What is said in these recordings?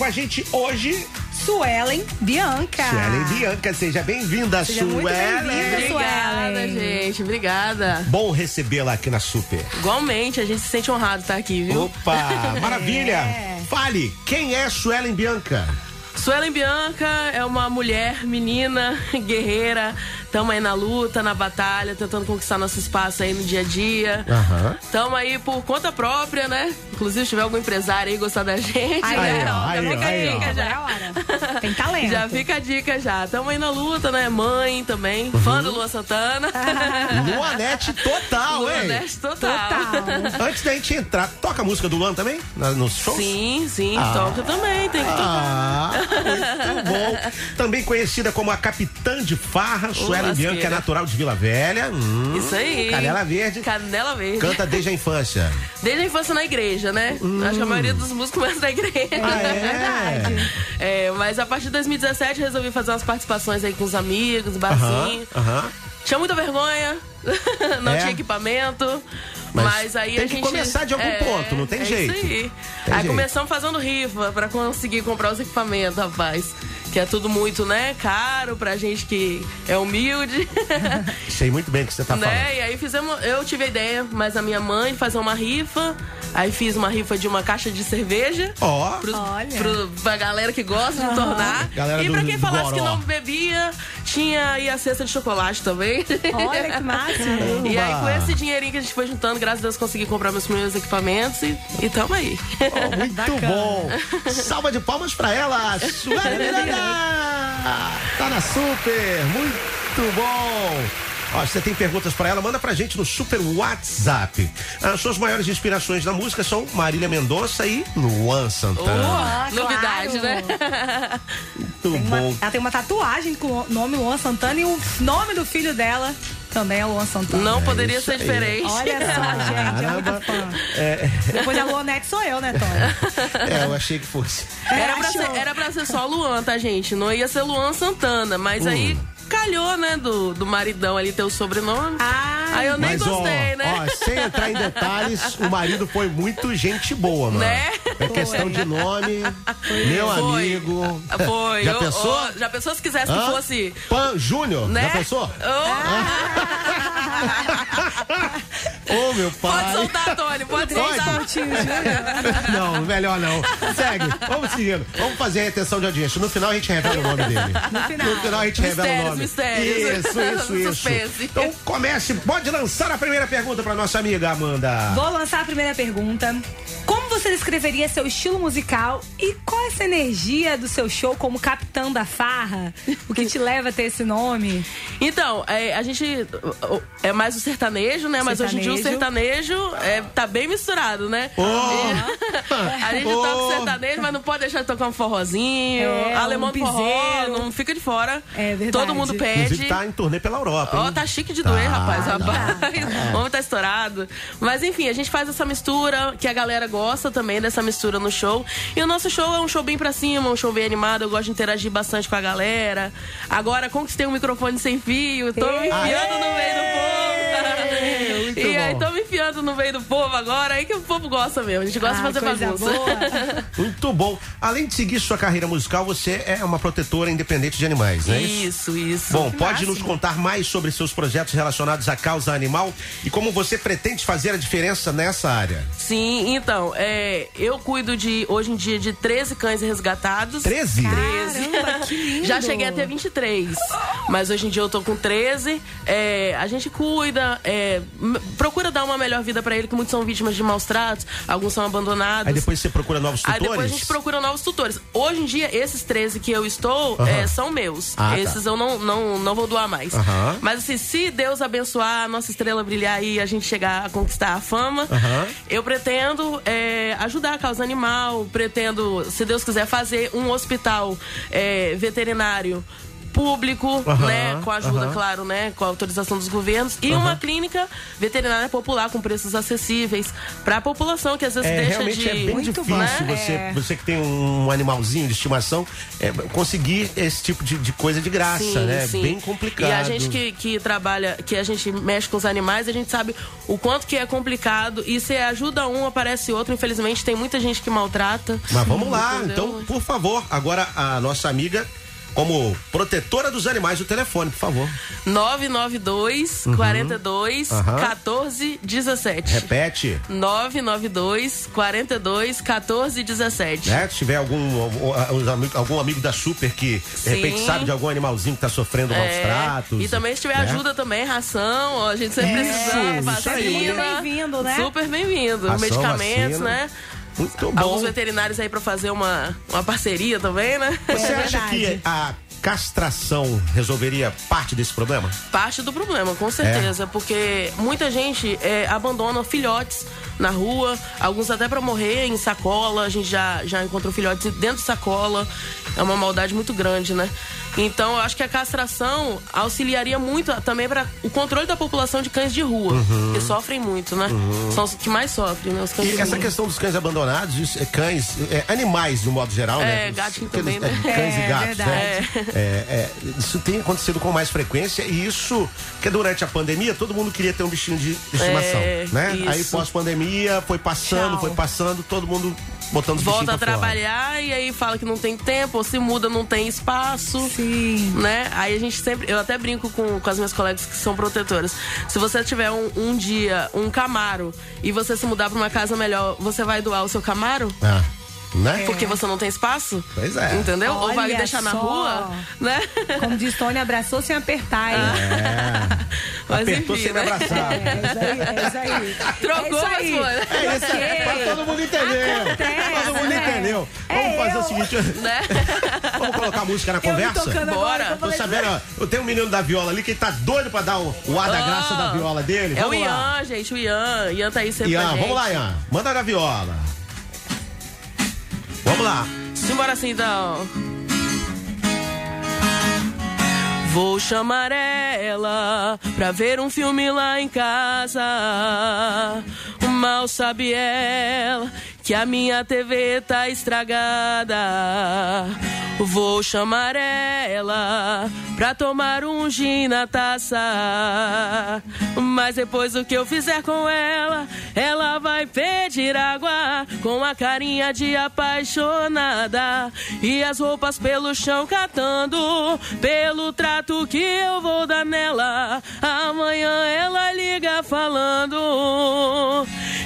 Com a gente hoje, Suelen Bianca. Suelen Bianca. Seja bem-vinda, Seja muito Suelen. bem-vinda. Obrigada, Suelen. gente. Obrigada. Bom recebê-la aqui na Super. Igualmente, a gente se sente honrado de estar aqui, viu? Opa, maravilha. É. Fale, quem é Suelen Bianca? Suelen Bianca é uma mulher, menina, guerreira. Tamo aí na luta, na batalha, tentando conquistar nosso espaço aí no dia a dia. Aham. Tamo aí por conta própria, né? Inclusive, se tiver algum empresário aí gostar da gente, Aí, né? ó, aí, já fica aí, a ó. dica é já. a hora. Tem talento. Já fica a dica já. Tamo aí na luta, né? Mãe também, Uhum. fã do Luan Santana. Luanete total, Luan hein? Neste total. Total. Antes da gente entrar, toca a música do Luan também? Nos shows? Sim, sim, Ah. toca também, tem que tocar. Ah, muito bom. Também conhecida como a Capitã de Farra, Lasqueira. Bianca, é natural de Vila Velha. Hum, Isso aí. Canela Verde. Canela Verde. Canta desde a infância. Desde a infância na igreja, né? Acho que a maioria dos músicos começa na igreja. Ah, é? É, mas a partir de 2017 resolvi fazer umas participações aí com os amigos, Aham, barzinho. aham. Tinha muita vergonha, não É? tinha equipamento. Mas Mas, aí tem a que gente. começar de algum ponto, não tem é jeito. Isso aí. Tem aí jeito. começamos fazendo rifa pra conseguir comprar os equipamentos, rapaz. Que é tudo muito, né, caro pra gente que é humilde. Sei muito bem o que você tá falando. né? E aí fizemos. Eu tive a ideia, mas a minha mãe fazer uma rifa. Aí fiz uma rifa de uma caixa de cerveja. Ó, Pros, Olha. pro, pra galera que gosta de tornar. Galera e do- pra quem do falasse que não bebia, tinha aí a cesta de chocolate também. Olha que máximo. E aí, com esse dinheirinho que a gente foi juntando, graças a Deus, consegui comprar meus primeiros equipamentos e, e tamo aí. Ó, muito bom. Salva de palmas pra ela, Sueli Miranda. Tá na Super, muito bom. Ó, você tem perguntas pra ela, manda pra gente no Super WhatsApp. As suas maiores inspirações na música são Marília Mendonça e Luan Santana. Ah, Novidade, claro. né? muito Tem uma- bom. ela tem uma tatuagem com o nome Luan Santana e o nome do filho dela também é Luan Santana. Não poderia isso ser aí. diferente. Olha só, gente, é muito fã. Depois a Luanete sou eu, né, Tony? É, eu achei que fosse. Era pra, ser, era pra ser só Luan, tá, gente? Não ia ser Luan Santana, mas aí calhou, né, do, do maridão ali ter o sobrenome. Ah, aí eu nem Mas, gostei, ó, né? ó, sem entrar em detalhes, o marido foi muito gente boa, mano. Né? É questão de nome, meu Foi. amigo. Foi. Já Eu- pensou? ó, já pensou se quisesse Hã? que fosse. Pan Júnior, Né? já pensou? Oh, Ô, meu pai. pode soltar, Tony, pode soltar. Não, melhor não. Segue, vamos seguindo. Vamos fazer a retenção de audiência. No final a gente revela o nome dele. No final. a gente revela o nome. Mistérios, mistérios. Isso, isso, isso. Suspense. Então comece, pode lançar a primeira pergunta pra nossa amiga Amanda. Vou lançar a primeira pergunta. Como você descreveria seu estilo musical e qual é essa energia do seu show como capitão da farra? O que te leva a ter esse nome? Então, é, a gente é mais o sertanejo, né? Mas hoje em dia o sertanejo é, tá bem misturado, né? Oh. E- a gente Oh. toca o sertanejo, mas não pode deixar de tocar um forrozinho, É, alemão um forró, não fica de fora. É verdade. Todo mundo pede. Inclusive tá em turnê pela Europa. Ó, hein? tá chique de doer, Tá, rapaz. tá. rapaz. O homem tá estourado. Mas enfim, a gente faz essa mistura, que a galera gosta também dessa mistura no show. E o nosso show é um show bem pra cima, um show bem animado. Eu gosto de interagir bastante com a galera. Agora conquistei um microfone sem fio, tô me enfiando no meio do povo. Muito e aí, bom. tô me enfiando no meio do povo agora, aí que o povo gosta mesmo. A gente gosta Ah, de fazer coisa bagunça. boa. Muito bom. Além de seguir sua carreira musical, você é uma protetora independente de animais, né? Isso, isso. Bom, Que pode máximo. nos contar mais sobre seus projetos relacionados à causa animal e como você pretende fazer a diferença nessa área? Sim, então, é, eu cuido de, hoje em dia, de 13 cães resgatados. 13? Caramba, que lindo. Já cheguei a ter 23. Mas hoje em dia eu tô com 13. É, a gente cuida, é, é, procura dar uma melhor vida pra ele, que muitos são vítimas de maus tratos, alguns são abandonados. Aí depois você procura novos Aí tutores? depois a gente procura novos tutores. Hoje em dia, esses 13 que eu estou Aham. é, são meus. Ah, tá. esses eu não, não, não vou doar mais. Aham. Mas assim, se Deus abençoar, a nossa estrela brilhar e a gente chegar a conquistar a fama, Aham. eu pretendo é, ajudar a causa animal, pretendo, se Deus quiser, fazer um hospital é, veterinário público, Aham, né, com a ajuda, aham. claro, né, com a autorização dos governos e uma clínica veterinária popular com preços acessíveis para a população que às vezes É, deixa realmente de é bem Muito difícil bom. você, É. você que tem um animalzinho de estimação é, conseguir esse tipo de, de coisa de graça, Sim, né? sim. Bem complicado. E a gente que, que trabalha, que a gente mexe com os animais, a gente sabe o quanto que é complicado. E se ajuda um, aparece outro. Infelizmente, tem muita gente que maltrata. Mas vamos lá, Entendeu? então, por favor, agora a nossa amiga, como protetora dos animais, o telefone, por favor. 992 42 Uhum. Aham. 14 17. Repete. 992 42 14 17. Né? Se tiver algum, algum, amigo- algum amigo da Super que de repente Sim. sabe de algum animalzinho que tá sofrendo maus É, tratos. E também se tiver né? ajuda também, ração, ó, a gente sempre Isso, precisa, isso aí. vacina. Super bem-vindo, né? Super bem-vindo. Medicamentos, vacina. né? Muito bom. Alguns veterinários aí pra fazer uma, uma parceria também, né? Você É acha que a castração resolveria parte desse problema? Parte do problema, com certeza. Porque muita gente é, abandona filhotes na rua, alguns até pra morrer em sacola. A gente já, já encontrou filhotes dentro de sacola. É uma maldade muito grande, né? Então, eu acho que a castração auxiliaria muito também para o controle da população de cães de rua, que sofrem muito, né? São os que mais sofrem, né? Os cães Uhum. E essa rua. questão dos cães abandonados, isso é cães, é, animais de um modo geral, né? É, gatinho também, né? é, Cães É, e gatos, verdade. né? É, é, isso tem acontecido com mais frequência e isso, que durante a pandemia todo mundo queria ter um bichinho de estimação, É, né? isso. Aí pós-pandemia foi passando, Tchau. foi passando, todo mundo botando Volta a pra fora. trabalhar e aí fala que não tem tempo, ou se muda, não tem espaço. Sim. né? Aí a gente sempre. Eu até brinco com, com as minhas colegas que são protetoras. Se você tiver um, um dia, um Camaro, e você se mudar pra uma casa melhor, você vai doar o seu Camaro? Ah, né? Porque você não tem espaço? Pois é. Entendeu? Ou vai Olha deixar na só. rua, né? Como diz Tony, abraçou sem apertar, hein? Mas Apertou enfim, sem me né? abraçar. É, isso aí, é isso aí. Trocou, é isso aí. É isso, Ok. mas todo mundo entendeu. Acontece, todo mundo né? entendeu. É Vamos fazer eu. o seguinte, Né? vamos colocar a música na conversa? Bora. agora, eu Tô sabendo, ó, eu tenho um menino da viola ali que ele tá doido pra dar o, o ar da Ah, graça da viola dele. É o Vamos lá. Ian, gente, o Ian. Ian tá aí sempre Ian, vamos lá, Ian. Manda na viola. Vamos lá. Simbora assim então. Vou chamar ela pra ver um filme lá em casa. Mal sabe ela que a minha TV tá estragada. Vou chamar ela pra tomar um gin na taça. Mas depois do que eu fizer com ela, ela vai pedir água com a carinha de apaixonada e as roupas pelo chão catando pelo trato que eu vou dar nela. Amanhã ela liga falando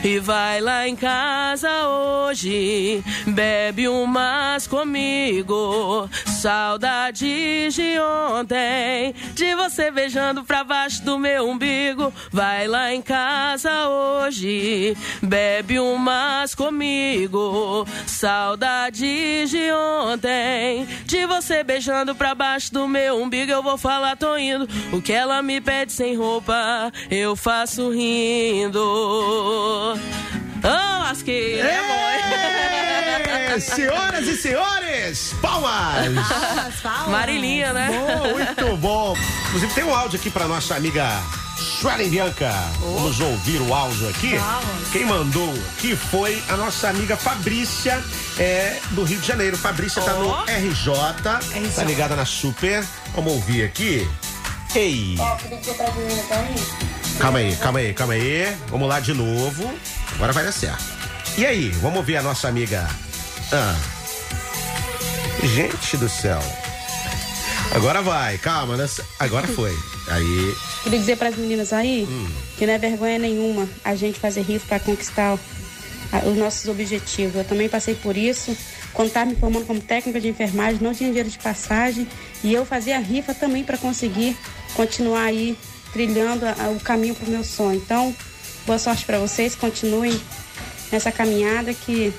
e vai lá em casa hoje, bebe umas comigo. Saudades de ontem, de você beijando pra baixo do meu umbigo. Vai lá em casa hoje, bebe umas comigo. Saudades de ontem, de você beijando pra baixo do meu umbigo. Eu vou falar, tô indo. O que ela me pede sem roupa, eu faço rindo. Ah, lasqueira, é É, senhoras e senhores, palmas! Palmas, palmas. Marilinha, né? Bom, muito bom. Inclusive tem um áudio aqui pra nossa amiga Suelen Bianca. Vamos ouvir o áudio aqui. Vamos. Quem mandou aqui foi a nossa amiga Fabrícia, é, do Rio de Janeiro. Fabrícia tá no. RJ, tá RJ. ligada na Super. Vamos ouvir aqui. Ei, calma aí, calma aí, calma aí. Vamos lá de novo. Agora vai dar certo. E aí, vamos ouvir a nossa amiga. Ah. Gente do céu. Agora vai, calma, né? Agora foi. Aí, Queria dizer para as meninas aí que não é vergonha nenhuma a gente fazer rifa para conquistar a- os nossos objetivos. Eu também passei por isso. Quando estava me formando como técnica de enfermagem, não tinha dinheiro de passagem e eu fazia rifa também para conseguir continuar aí trilhando a- o caminho pro meu sonho. Então, boa sorte para vocês, continuem nessa caminhada que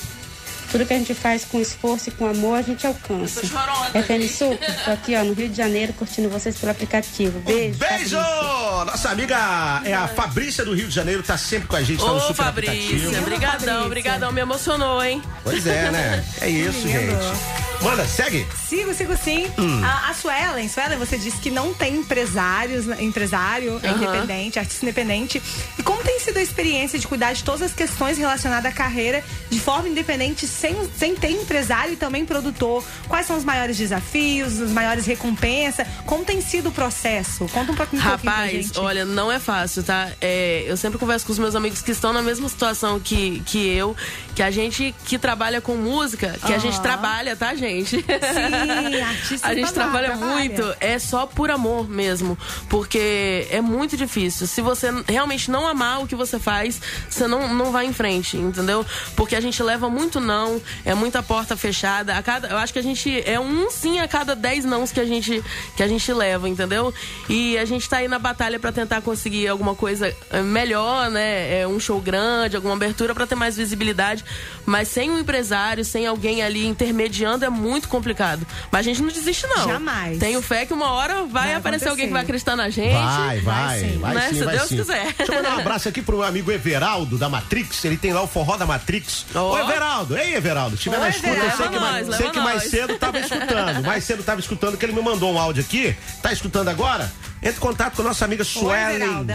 tudo que a gente faz com esforço e com amor, a gente alcança. FM Sul, tô aqui ó, no Rio de Janeiro, curtindo vocês pelo aplicativo. Beijo. Beijo! Fabrício. Nossa amiga é a Fabrícia do Rio de Janeiro, tá sempre com a gente, tá no Ô, super Fabrícia, aplicativo. brigadão, Fabrícia. brigadão, me emocionou, hein? Pois é, né? É isso, Lindo. gente. Manda, segue. Sigo, sigo sim. Hum. A, a Suelen, Suelen, você disse que não tem empresários, né, empresário, é Aham. independente, artista independente. E como tem sido a experiência de cuidar de todas as questões relacionadas à carreira de forma independente, sem, sem ter empresário e também produtor? Quais são os maiores desafios, as maiores recompensas? Como tem sido o processo? Conta um pouquinho, pouquinho pra Rapaz, gente. olha, não é fácil, tá? É, eu sempre converso com os meus amigos que estão na mesma situação que, que eu, que a gente que trabalha com música, que a gente trabalha, tá, gente? Sim, artista a gente trabalha, trabalha trabalha. muito, é só por amor mesmo, porque é muito difícil. Se você realmente não amar o que você faz, você não, não vai em frente, entendeu? Porque a gente leva muito não, é muita porta fechada. A cada, eu acho que a gente é um sim a cada dez nãos que a gente que a gente leva, entendeu? E a gente tá aí na batalha pra tentar conseguir alguma coisa eh, melhor, né? É um show grande, alguma abertura pra ter mais visibilidade, mas sem um empresário, sem alguém ali intermediando é muito complicado. Mas a gente não desiste não. Jamais. Tenho fé que uma hora vai, Vai aparecer alguém que vai acreditar na gente. Vai, vai, sim. vai, Né? sim, Se vai Deus sim. quiser. Deixa eu mandar um abraço aqui pro meu amigo Everaldo da Matrix. Ele tem lá o forró da Matrix. Ó. Ô, Everaldo, ei, Everaldo, estiver Ô, na escuta, eu sei que, Leva mais, nós, sei que mais nós. cedo tava escutando. Mais cedo tava escutando que ele me mandou um áudio aqui. Tá escutando agora? Entre em contato com a nossa amiga Suelen.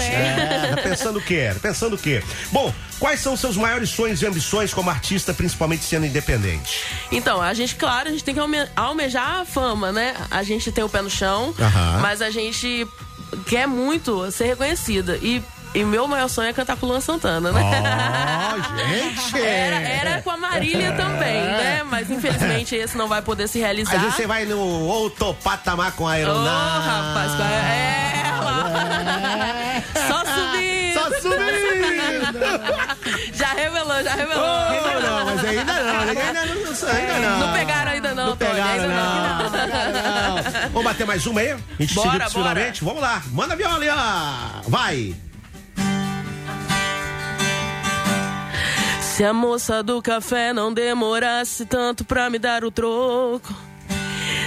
É, tá pensando o quê? Tá Pensando o quê? Bom, quais são os seus maiores sonhos e ambições como artista, principalmente sendo independente? Então, a gente, claro, a gente tem que alme- almejar a fama, né? A gente tem o pé no chão, Aham. mas a gente quer muito ser reconhecida. E, e meu maior sonho é cantar com o Luan Santana, né? Ó, gente! Era, era com a Marília também, né? Mas infelizmente esse não vai poder se realizar. Aí você vai no outro patamar com a aeronave. rapaz, qual é? É, Só subir. Só subindo! Já revelou, já revelou. Oh, não, mas ainda não, ainda não, ainda não. Não pegaram ainda não, Não pegaram, ainda não. não. Vamos bater mais uma aí? A gente Bora, finalmente? Vamos lá, manda a viola aí, ó. Vai! Se a moça do café não demorasse tanto pra me dar o troco.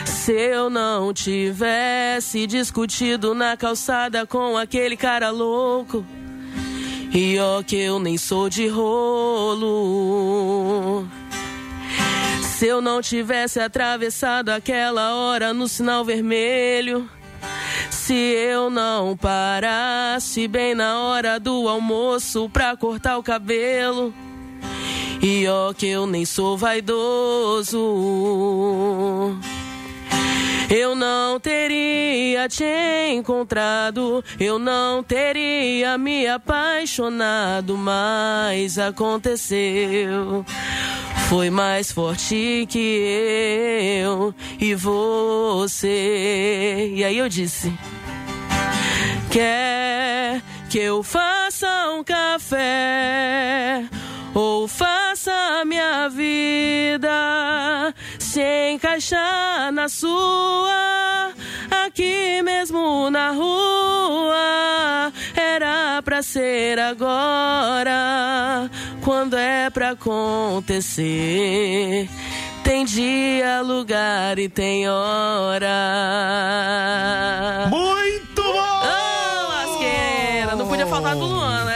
Se eu não tivesse discutido na calçada com aquele cara louco. E ó, que eu nem sou de rolo. Se eu não tivesse atravessado aquela hora no sinal vermelho. Se eu não parasse bem na hora do almoço pra cortar o cabelo. E ó, que eu nem sou vaidoso. Eu não teria te encontrado, eu não teria me apaixonado, mas aconteceu. Foi mais forte que eu e você. E aí eu disse: Quer que eu faça um café? Ou faça minha vida se encaixar na sua, aqui mesmo na rua. Era pra ser agora, quando é pra acontecer. Tem dia, lugar e tem hora. Muito bom! Ô, lasqueira! Não podia faltar do Luan, né?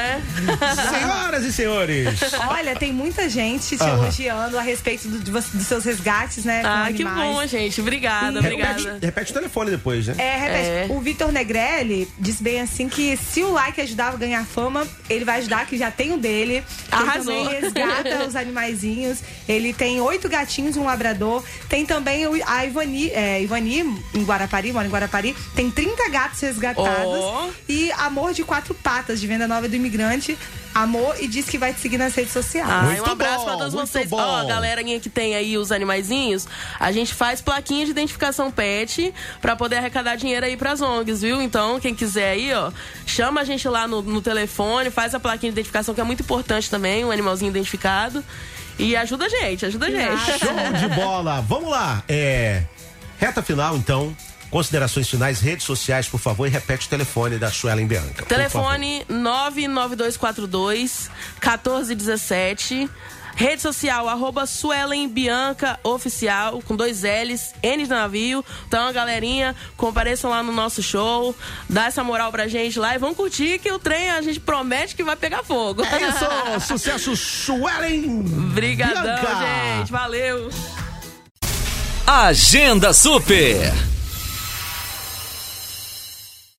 Senhoras e senhores, Olha, tem muita gente te Aham. elogiando a respeito do- de vo- dos seus resgates, né? com Ah, que animais. bom, gente. Obrigada, repete, obrigada. repete o telefone depois, né? É, repete. É. O Vitor Negrelli disse bem assim que se o like ajudava a ganhar fama, ele vai ajudar, que já tem o dele. que Arrasou. Ele também resgata os animaizinhos. Ele tem oito gatinhos e um labrador. Tem também o- a Ivani, é, Ivani, em Guarapari, mora em Guarapari. Tem 30 gatos resgatados. Ó. E Amor de Quatro Patas, de venda nova do imigrante. Amor e diz que vai te seguir nas redes sociais. Ai, Muito um abraço bom, pra todos vocês. Ó, a galerinha que tem aí os animaizinhos, a gente faz plaquinha de identificação pet pra poder arrecadar dinheiro aí pras ONGs, viu? Então, quem quiser aí, ó, chama a gente lá no, no telefone, faz a plaquinha de identificação, que é muito importante também, um animalzinho identificado. E ajuda a gente, ajuda a gente. Show de bola! Vamos lá! É. Reta final, então. Considerações finais, redes sociais, por favor, e repete o telefone da Suelen Bianca. Telefone 99242 1417. Rede social, arroba Suelen Bianca Oficial, com dois L's, N de navio. Então, galerinha, compareçam lá no nosso show, dá essa moral pra gente lá e vão curtir que o trem a gente promete que vai pegar fogo. É isso, sucesso Suelen Obrigadão, Bianca. gente, valeu. Agenda Super.